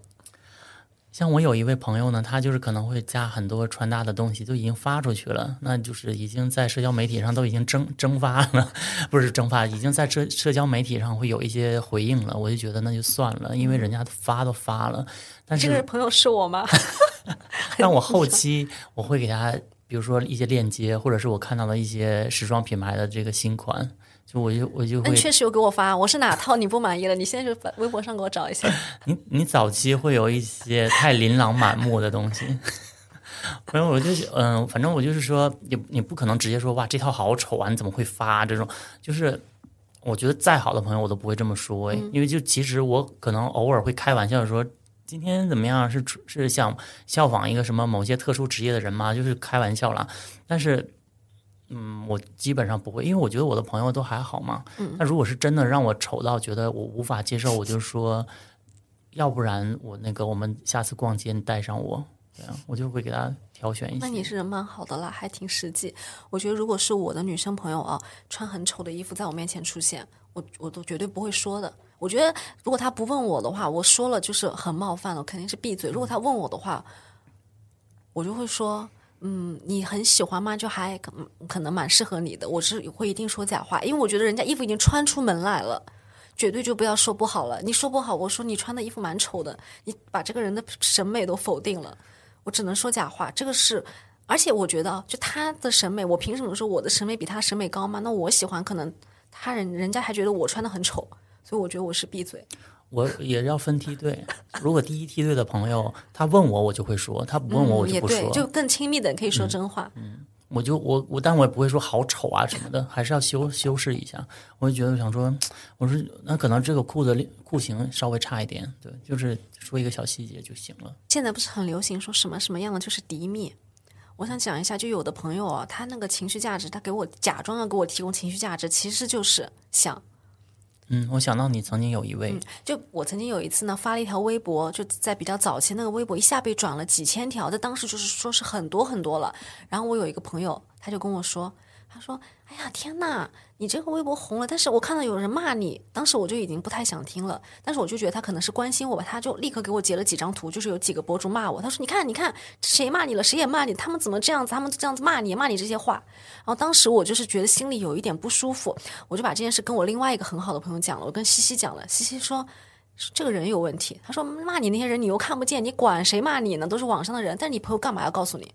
S2: 像我有一位朋友呢，他就是可能会加很多穿搭的东西，都已经发出去了，那就是已经在社交媒体上都已经蒸蒸发了，(laughs) 不是蒸发，已经在社社交媒体上会有一些回应了。我就觉得那就算了，因为人家发都发了。但是，
S1: 这个朋友是我吗？(laughs)
S2: 但我后期我会给他，比如说一些链接，或者是我看到的一些时装品牌的这个新款，就我就我就会
S1: 你，确实有给我发，我是哪套你不满意了？你现在就把微博上给我找一下。(laughs)
S2: 你你早期会有一些太琳琅满目的东西，(laughs) 反正我就是嗯、反正我就是说，你你不可能直接说哇这套好丑啊，你怎么会发这种？就是我觉得再好的朋友我都不会这么说，
S1: 嗯
S2: 因为就其实我可能偶尔会开玩笑说。今天怎么样？是是想效仿一个什么某些特殊职业的人吗？就是开玩笑啦。但是，嗯，我基本上不会，因为我觉得我的朋友都还好嘛。
S1: 嗯
S2: 那如果是真的让我丑到觉得我无法接受，我就说，要不然我那个我们下次逛街你带上我，这样我就会给他挑选一些。
S1: 那你是人蛮好的啦，还挺实际。我觉得如果是我的女生朋友啊，穿很丑的衣服在我面前出现，我我都绝对不会说的。我觉得如果他不问我的话，我说了就是很冒犯了，我肯定是闭嘴。如果他问我的话，我就会说，嗯，你很喜欢吗？就还可可能蛮适合你的。我是会一定说假话，因为我觉得人家衣服已经穿出门来了。绝对就不要说不好了。你说不好，我说你穿的衣服蛮丑的，你把这个人的审美都否定了。我只能说假话，这个是。而且我觉得，就他的审美，我凭什么说我的审美比他审美高吗？那我喜欢，可能他人人家还觉得我穿的很丑，所以我觉得我是闭嘴。
S2: 我也要分梯队，如果第一梯队的朋友他问我，我就会说；他不问我，我就不说。
S1: 就更亲密的可以说真话。
S2: 嗯，我就我我，但我也不会说好丑啊什么的，还是要修修饰一下。我就觉得想说，我说那可能这个裤子裤型稍微差一点，对，就是说一个小细节就行了。
S1: 现在不是很流行说什么什么样的就是敌蜜。我想讲一下，就有的朋友啊，他那个情绪价值，他给我假装要给我提供情绪价值，其实就是想。
S2: 嗯，我想到你曾经有一位，
S1: 就我曾经有一次呢，发了一条微博，就在比较早期，那个微博一下被转了几千条，在当时就是说是很多很多了。然后我有一个朋友，他就跟我说。他说：“哎呀，天呐，你这个微博红了，但是我看到有人骂你，当时我就已经不太想听了。但是我就觉得他可能是关心我吧，他就立刻给我截了几张图，就是有几个博主骂我。他说：‘你看，你看，谁骂你了？谁也骂你？他们怎么这样子？他们这样子骂你，骂你这些话。’然后当时我就是觉得心里有一点不舒服，我就把这件事跟我另外一个很好的朋友讲了，我跟西西讲了。西西说：‘这个人有问题。’他说：‘骂你那些人你又看不见，你管谁骂你呢？都是网上的人。但你朋友干嘛要告诉你？’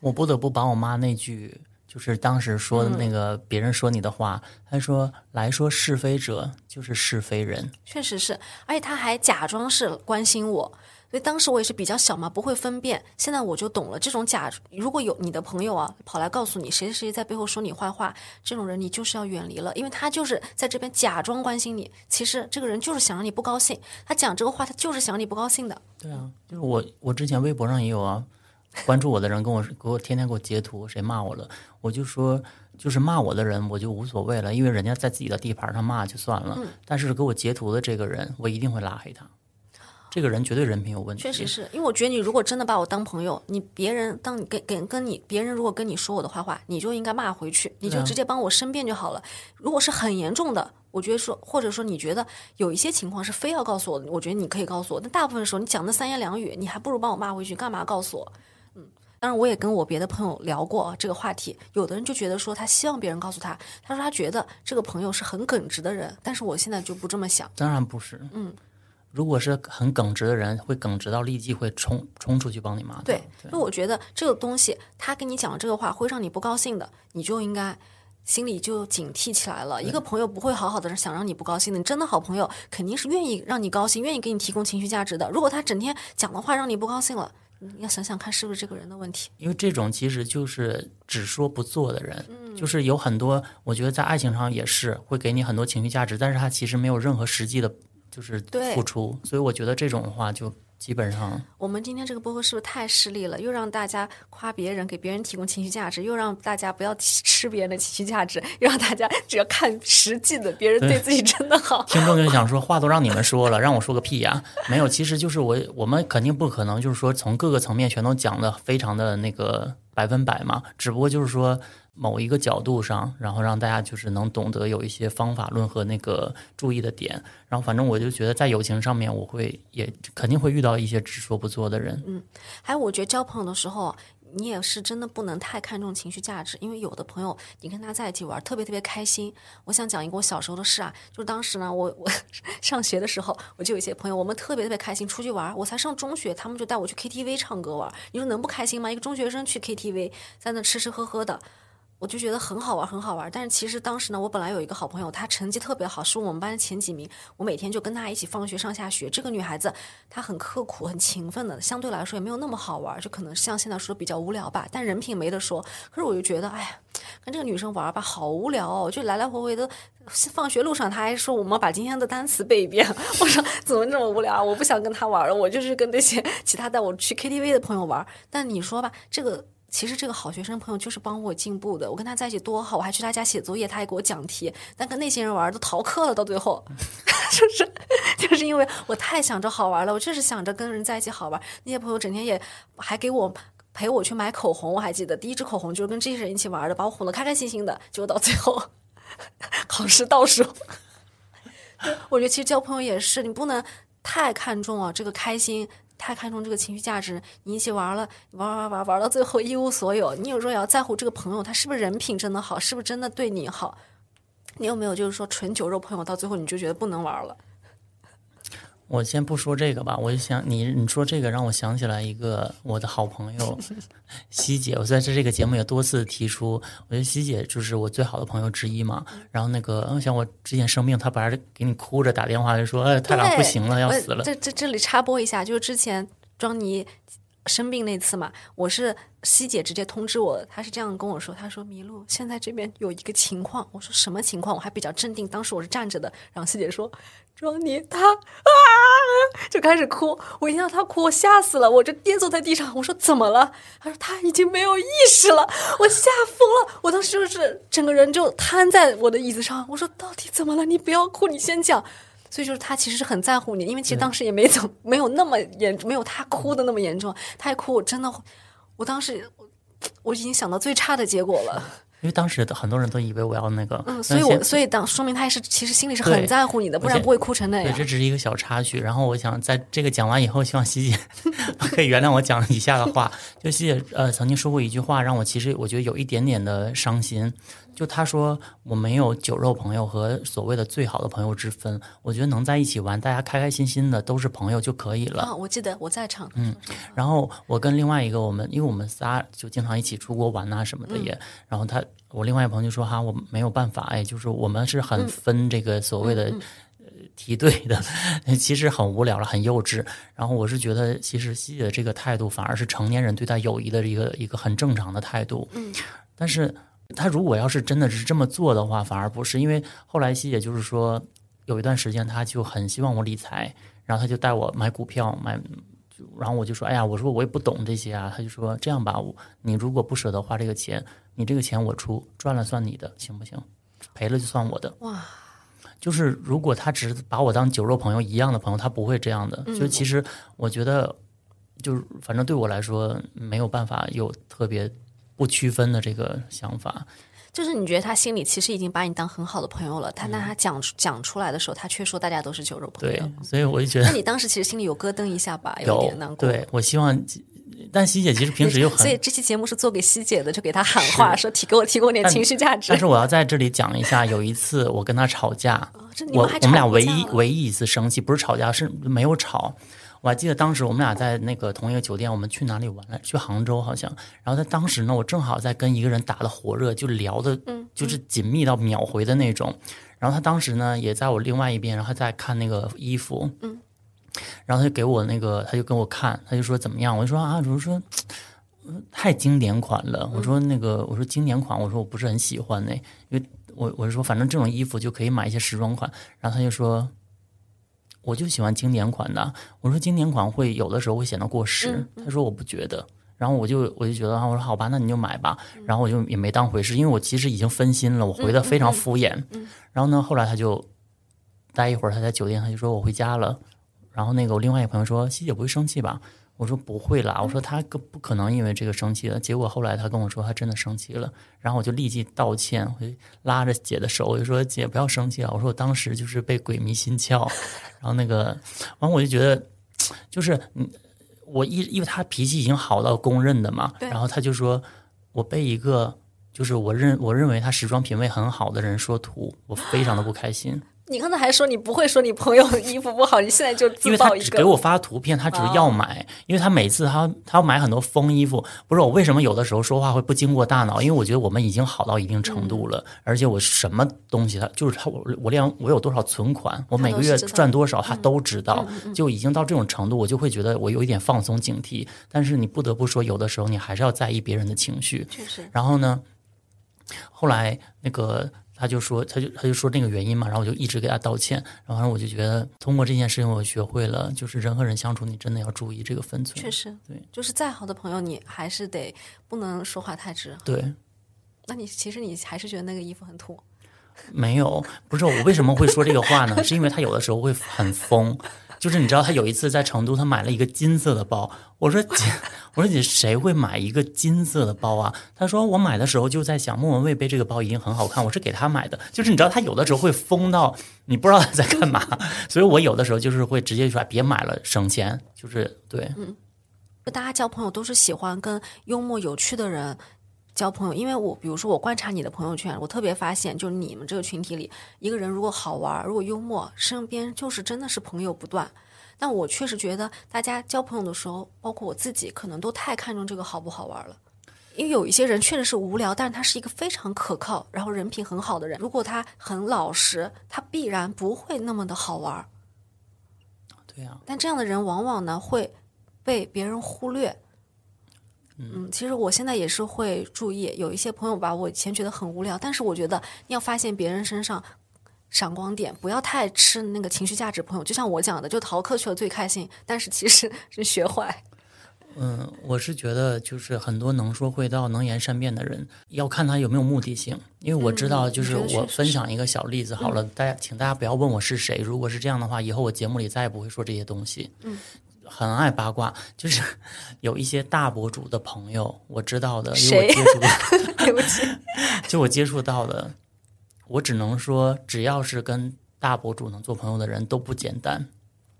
S2: 我不得不把我妈那句。”就是当时说的那个别人说你的话，他说来说是非者就是是非人，
S1: 确实是，而且他还假装是关心我，所以当时我也是比较小嘛，不会分辨。现在我就懂了，这种假如果有你的朋友啊跑来告诉你谁谁谁在背后说你坏话，这种人你就是要远离了，因为他就是在这边假装关心你，其实这个人就是想让你不高兴，他讲这个话他就是想让你不高兴的。
S2: 对啊，就是我我之前微博上也有啊。关注我的人跟我给我天天给我截图，谁骂我了，我就说就是骂我的人我就无所谓了，因为人家在自己的地盘上骂就算了。但是给我截图的这个人，我一定会拉黑他。这个人绝对人品有问题。
S1: 确实是因为我觉得你如果真的把我当朋友，你别人当你跟跟跟你别人如果跟你说我的坏话，你就应该骂回去，你就直接帮我申辩就好了。如果是很严重的，我觉得说或者说你觉得有一些情况是非要告诉我的，我觉得你可以告诉我。但大部分时候你讲的三言两语，你还不如帮我骂回去，干嘛告诉我？当然，我也跟我别的朋友聊过这个话题。有的人就觉得说，他希望别人告诉他，他说他觉得这个朋友是很耿直的人。但是我现在就不这么想。
S2: 当然不是。嗯，如果是很耿直的人，会耿直到立即会冲冲出去帮你骂。
S1: 对，因为我觉得这个东西，他跟你讲这个话会让你不高兴的，你就应该心里就警惕起来了。一个朋友不会好好的想让你不高兴的，你真的好朋友肯定是愿意让你高兴，愿意给你提供情绪价值的。如果他整天讲的话让你不高兴了。你要想想看，是不是这个人的问题？
S2: 因为这种其实就是只说不做的人，就是有很多，我觉得在爱情上也是会给你很多情绪价值，但是他其实没有任何实际的，就是付出，所以我觉得这种的话就。基本上，
S1: 我们今天这个播客是不是太势利了？又让大家夸别人，给别人提供情绪价值，又让大家不要吃 (laughs) 别人的情绪价值，又让大家只要看实际的，别人对自己真的好。(laughs)
S2: 听众就想说话都让你们说了，让我说个屁呀？没有，其实就是我，我们肯定不可能就是说从各个层面全都讲的非常的那个百分百嘛，只不过就是说。某一个角度上，然后让大家就是能懂得有一些方法论和那个注意的点，然后反正我就觉得在友情上面，我会也肯定会遇到一些只说不做的人。
S1: 嗯，还有我觉得交朋友的时候，你也是真的不能太看重情绪价值，因为有的朋友你跟他在一起玩特别特别开心。我想讲一个我小时候的事啊，就是当时呢，我我 (laughs) 上学的时候，我就有一些朋友，我们特别特别开心出去玩。我才上中学，他们就带我去 KTV 唱歌玩，你说能不开心吗？一个中学生去 KTV，在那吃吃喝喝的。我就觉得很好玩，很好玩。但是其实当时呢，我本来有一个好朋友，她成绩特别好，是我们班前几名。我每天就跟她一起放学上下学。这个女孩子她很刻苦，很勤奋的，相对来说也没有那么好玩，就可能像现在说比较无聊吧。但人品没得说。可是我就觉得，哎呀，跟这个女生玩吧，好无聊哦。就来来回回的，放学路上她还说我们把今天的单词背一遍。(laughs) 我说怎么这么无聊？我不想跟她玩了，我就是跟那些 (laughs) 其他带我去 KTV 的朋友玩。但你说吧，这个。其实这个好学生朋友就是帮我进步的，我跟他在一起多好，我还去他家写作业，他还给我讲题。但跟那些人玩都逃课了，到最后，(laughs) 就是就是因为我太想着好玩了，我就是想着跟人在一起好玩。那些朋友整天也还给我陪我去买口红，我还记得第一支口红就是跟这些人一起玩的，把我哄得开开心心的。结果到最后 (laughs) 考试倒数，(laughs) 我觉得其实交朋友也是，你不能太看重啊这个开心。太看重这个情绪价值，你一起玩了，玩玩玩玩到最后一无所有。你有时候也要在乎这个朋友，他是不是人品真的好，是不是真的对你好。你有没有就是说纯酒肉朋友，到最后你就觉得不能玩了？
S2: 我先不说这个吧，我就想你你说这个让我想起来一个我的好朋友 (laughs) 希姐，我在这这个节目也多次提出，我觉得希姐就是我最好的朋友之一嘛。然后那个，嗯，像我之前生病，她本来给你哭着打电话就说，哎，太郎不行了，要死了。
S1: 这这这里插播一下，就是之前庄妮。生病那次嘛，我是西姐直接通知我，她是这样跟我说，她说麋鹿现在这边有一个情况，我说什么情况？我还比较镇定，当时我是站着的，然后西姐说，庄妮她啊就开始哭，我一听到她哭，我吓死了，我就跌坐在地上，我说怎么了？她说她已经没有意识了，我吓疯了，我当时就是整个人就瘫在我的椅子上，我说到底怎么了？你不要哭，你先讲。所以就是他其实是很在乎你，因为其实当时也没怎么没有那么严，没有他哭的那么严重。他一哭，我真的，我当时我已经想到最差的结果了。
S2: 因为当时很多人都以为我要那个，
S1: 嗯，所以我所以当说明他也是其实心里是很在乎你的，不然不会哭成那样。
S2: 对，这只是一个小插曲。然后我想在这个讲完以后，希望西姐 (laughs) 可以原谅我讲以下的话。就西姐呃曾经说过一句话，让我其实我觉得有一点点的伤心。就他说我没有酒肉朋友和所谓的最好的朋友之分，我觉得能在一起玩，大家开开心心的都是朋友就可以了。
S1: 啊，我记得我在场。
S2: 嗯，然后我跟另外一个我们，因为我们仨就经常一起出国玩呐什么的也，然后他我另外一朋友就说哈，我没有办法，哎，就是我们是很分这个所谓的呃梯队的，(laughs) 其实很无聊了，很幼稚。然后我是觉得，其实西姐的这个态度反而是成年人对待友谊的一个一个很正常的态度。
S1: 嗯，
S2: 但是。他如果要是真的是这么做的话，反而不是，因为后来西姐就是说，有一段时间他就很希望我理财，然后他就带我买股票买，然后我就说，哎呀，我说我也不懂这些啊，他就说这样吧，你如果不舍得花这个钱，你这个钱我出，赚了算你的，行不行？赔了就算我的。
S1: 哇，
S2: 就是如果他只是把我当酒肉朋友一样的朋友，他不会这样的。就其实我觉得，就是反正对我来说没有办法有特别。不区分的这个想法，
S1: 就是你觉得他心里其实已经把你当很好的朋友了，他那他讲讲出来的时候，他却说大家都是酒肉朋友。
S2: 对，所以我就觉得，
S1: 那你当时其实心里有咯噔一下吧，有点难
S2: 过。对我希望，但希姐其实平时又很，
S1: 所以这期节目是做给希姐的，就给她喊话，说提给我提供点情绪价值。
S2: 但是我要在这里讲一下，有一次我跟她吵架，我我们俩唯一唯一一次生气，不是吵架，是没有吵。我还记得当时我们俩在那个同一个酒店，我们去哪里玩了？去杭州好像。然后在当时呢，我正好在跟一个人打的火热，就聊的，就是紧密到秒回的那种。然后他当时呢也在我另外一边，然后在看那个衣服。
S1: 嗯。
S2: 然后他就给我那个，他就跟我看，他就说怎么样？我就说啊，我说太经典款了。我说那个，我说经典款，我说我不是很喜欢那，因为我我是说反正这种衣服就可以买一些时装款。然后他就说。我就喜欢经典款的，我说经典款会有的时候会显得过时，他说我不觉得，然后我就我就觉得啊，我说好吧，那你就买吧，然后我就也没当回事，因为我其实已经分心了，我回的非常敷衍，然后呢，后来他就待一会儿，他在酒店，他就说我回家了，然后那个我另外一个朋友说，希姐不会生气吧？我说不会啦，我说她更不可能因为这个生气的。结果后来她跟我说她真的生气了，然后我就立即道歉，我就拉着姐的手，我就说姐不要生气了。我说我当时就是被鬼迷心窍，然后那个完我就觉得就是嗯，我一因为她脾气已经好到公认的嘛，然后她就说我被一个就是我认我认为他时装品味很好的人说土，我非常的不开心。
S1: 你刚才还说你不会说你朋友衣服不好，你现在就
S2: 因为他只给我发图片，他只是要买，因为他每次他他要买很多风衣服，不是我为什么有的时候说话会不经过大脑？因为我觉得我们已经好到一定程度了，而且我什么东西他就是他我我连我有多少存款，我每个月赚多少他都知道，就已经到这种程度，我就会觉得我有一点放松警惕。但是你不得不说，有的时候你还是要在意别人的情绪。
S1: 确实。
S2: 然后呢，后来那个。他就说，他就他就说那个原因嘛，然后我就一直给他道歉，然后我就觉得通过这件事情，我学会了，就是人和人相处，你真的要注意这个分寸。
S1: 确实，
S2: 对，
S1: 就是再好的朋友，你还是得不能说话太直。
S2: 对，
S1: 那你其实你还是觉得那个衣服很土？
S2: 没有，不是我为什么会说这个话呢？(laughs) 是因为他有的时候会很疯。就是你知道他有一次在成都，他买了一个金色的包。我说姐，我说姐，谁会买一个金色的包啊？他说我买的时候就在想，莫文蔚背这个包已经很好看，我是给他买的。就是你知道他有的时候会疯到你不知道他在干嘛，所以我有的时候就是会直接说别买了，省钱。就是对，
S1: 嗯，大家交朋友都是喜欢跟幽默有趣的人交朋友，因为我比如说我观察你的朋友圈，我特别发现，就是你们这个群体里，一个人如果好玩，如果幽默，身边就是真的是朋友不断。但我确实觉得，大家交朋友的时候，包括我自己，可能都太看重这个好不好玩了。因为有一些人确实是无聊，但是他是一个非常可靠，然后人品很好的人。如果他很老实，他必然不会那么的好玩。
S2: 对呀、
S1: 但这样的人往往呢会被别人忽略。嗯，其实我现在也是会注意，有一些朋友吧，我以前觉得很无聊，但是我觉得你要发现别人身上闪光点，不要太吃那个情绪价值朋友。就像我讲的，就逃课去了最开心，但是其实 (laughs) 是学坏。
S2: 嗯，我是觉得就是很多能说会道、能言善辩的人，要看他有没有目的性。因为我知道，
S1: 嗯
S2: 就是我分享一个小例子好了，大家请大家不要问我是谁。如果是这样的话，以后我节目里再也不会说这些东西。
S1: 嗯，
S2: 很爱八卦，(laughs) 就是有一些大博主的朋友，我知道的，因为我
S1: 谁
S2: 接触的，(laughs)
S1: 对不起，(laughs)
S2: 就我接触到的，我只能说，只要是跟大博主能做朋友的人都不简单，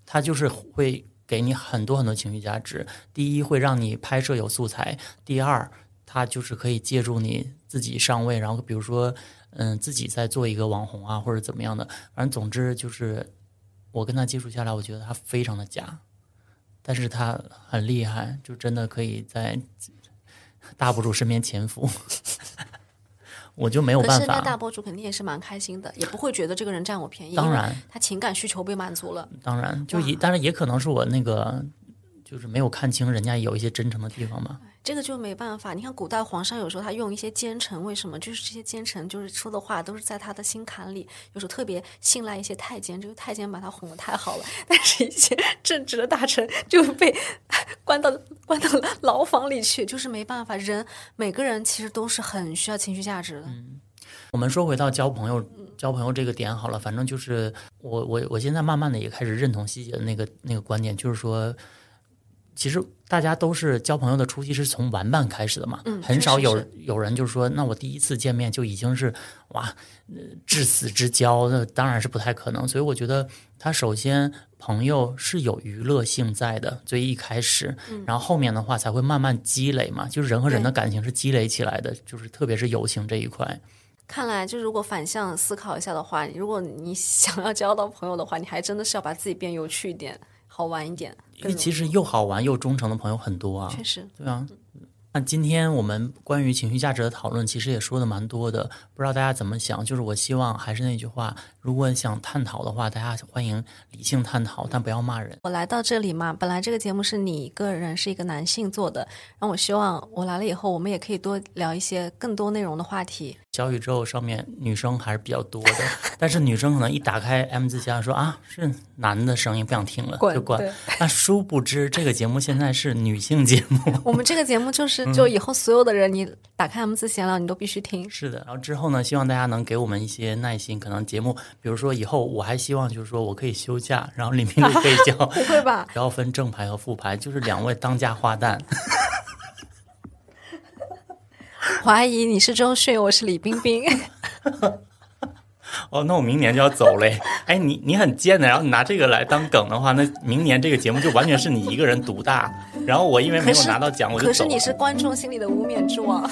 S2: 他就是会给你很多很多情绪价值。第一，会让你拍摄有素材；第二，他就是可以借助你自己上位，然后比如说，嗯，自己在做一个网红啊，或者怎么样的。反正总之就是，我跟他接触下来，我觉得他非常的假，但是他很厉害，就真的可以在大博主身边潜伏。(laughs) 我就没有
S1: 可
S2: 办法。
S1: 是那大博主肯定也是蛮开心的，也不会觉得这个人占我便宜，
S2: 当然，
S1: 他情感需求被满足了。
S2: 当然，就
S1: 哇
S2: 也，当然也可能是我那个，就是没有看清人家有一些真诚的地方嘛。
S1: 这个就没办法。你看古代皇上有时候他用一些奸臣，为什么？就是这些奸臣就是说的话都是在他的心坎里，有时候特别信赖一些太监，这个太监把他哄得太好了，但是一些正直的大臣就被 (laughs) 关到关到牢房里去，就是没办法。人每个人其实都是很需要情绪价值的。
S2: 我们说回到交朋友，交朋友这个点好了，反正就是我我我现在慢慢的也开始认同西姐的那个那个观点，就是说，其实大家都是交朋友的初期是从玩伴开始的嘛，
S1: 嗯
S2: 很少有有人就是说，那我第一次见面就已经是哇、呃至死之交，那当然是不太可能。所以我觉得他首先朋友是有娱乐性在的，所以一开始，然后后面的话才会慢慢积累嘛，就是人和人的感情是积累起来的，就是特别是友情这一块。
S1: 看来，就如果反向思考一下的话，如果你想要交到朋友的话，你还真的是要把自己变有趣一点，好玩一点。
S2: 因为其实又好玩又忠诚的朋友很多啊，
S1: 确实，
S2: 对啊。那今天我们关于情绪价值的讨论，其实也说的蛮多的，不知道大家怎么想？就是我希望还是那句话，如果想探讨的话，大家欢迎理性探讨，但不要骂人。
S1: 我来到这里嘛，本来这个节目是你一个人是一个男性做的，然后我希望我来了以后，我们也可以多聊一些更多内容的话题。
S2: 小宇宙上面女生还是比较多的，但是女生可能一打开 M 字箱说啊是男的声音，不想听了就关
S1: 对。
S2: 那殊不知这个节目现在是女性节目，
S1: 我们这个节目就是，
S2: 嗯
S1: 就以后所有的人，你打开 M 字闲聊，你都必须听。
S2: 是的，然后之后呢，希望大家能给我们一些耐心。可能节目，比如说以后我还希望就是说我可以休假，然后李明里可以 (laughs) 教，
S1: 不会吧？
S2: 不要分正牌和副牌，就是两位当家花旦。(laughs)
S1: 怀疑你是周迅，我是李冰冰。(laughs)
S2: 哦，那我明年就要走嘞。哎，你你很贱的，然后你拿这个来当梗的话，那明年这个节目就完全是你一个人独大。然后我因为没有拿到奖，我就走了。
S1: 可是你是观众心里的无冕之王。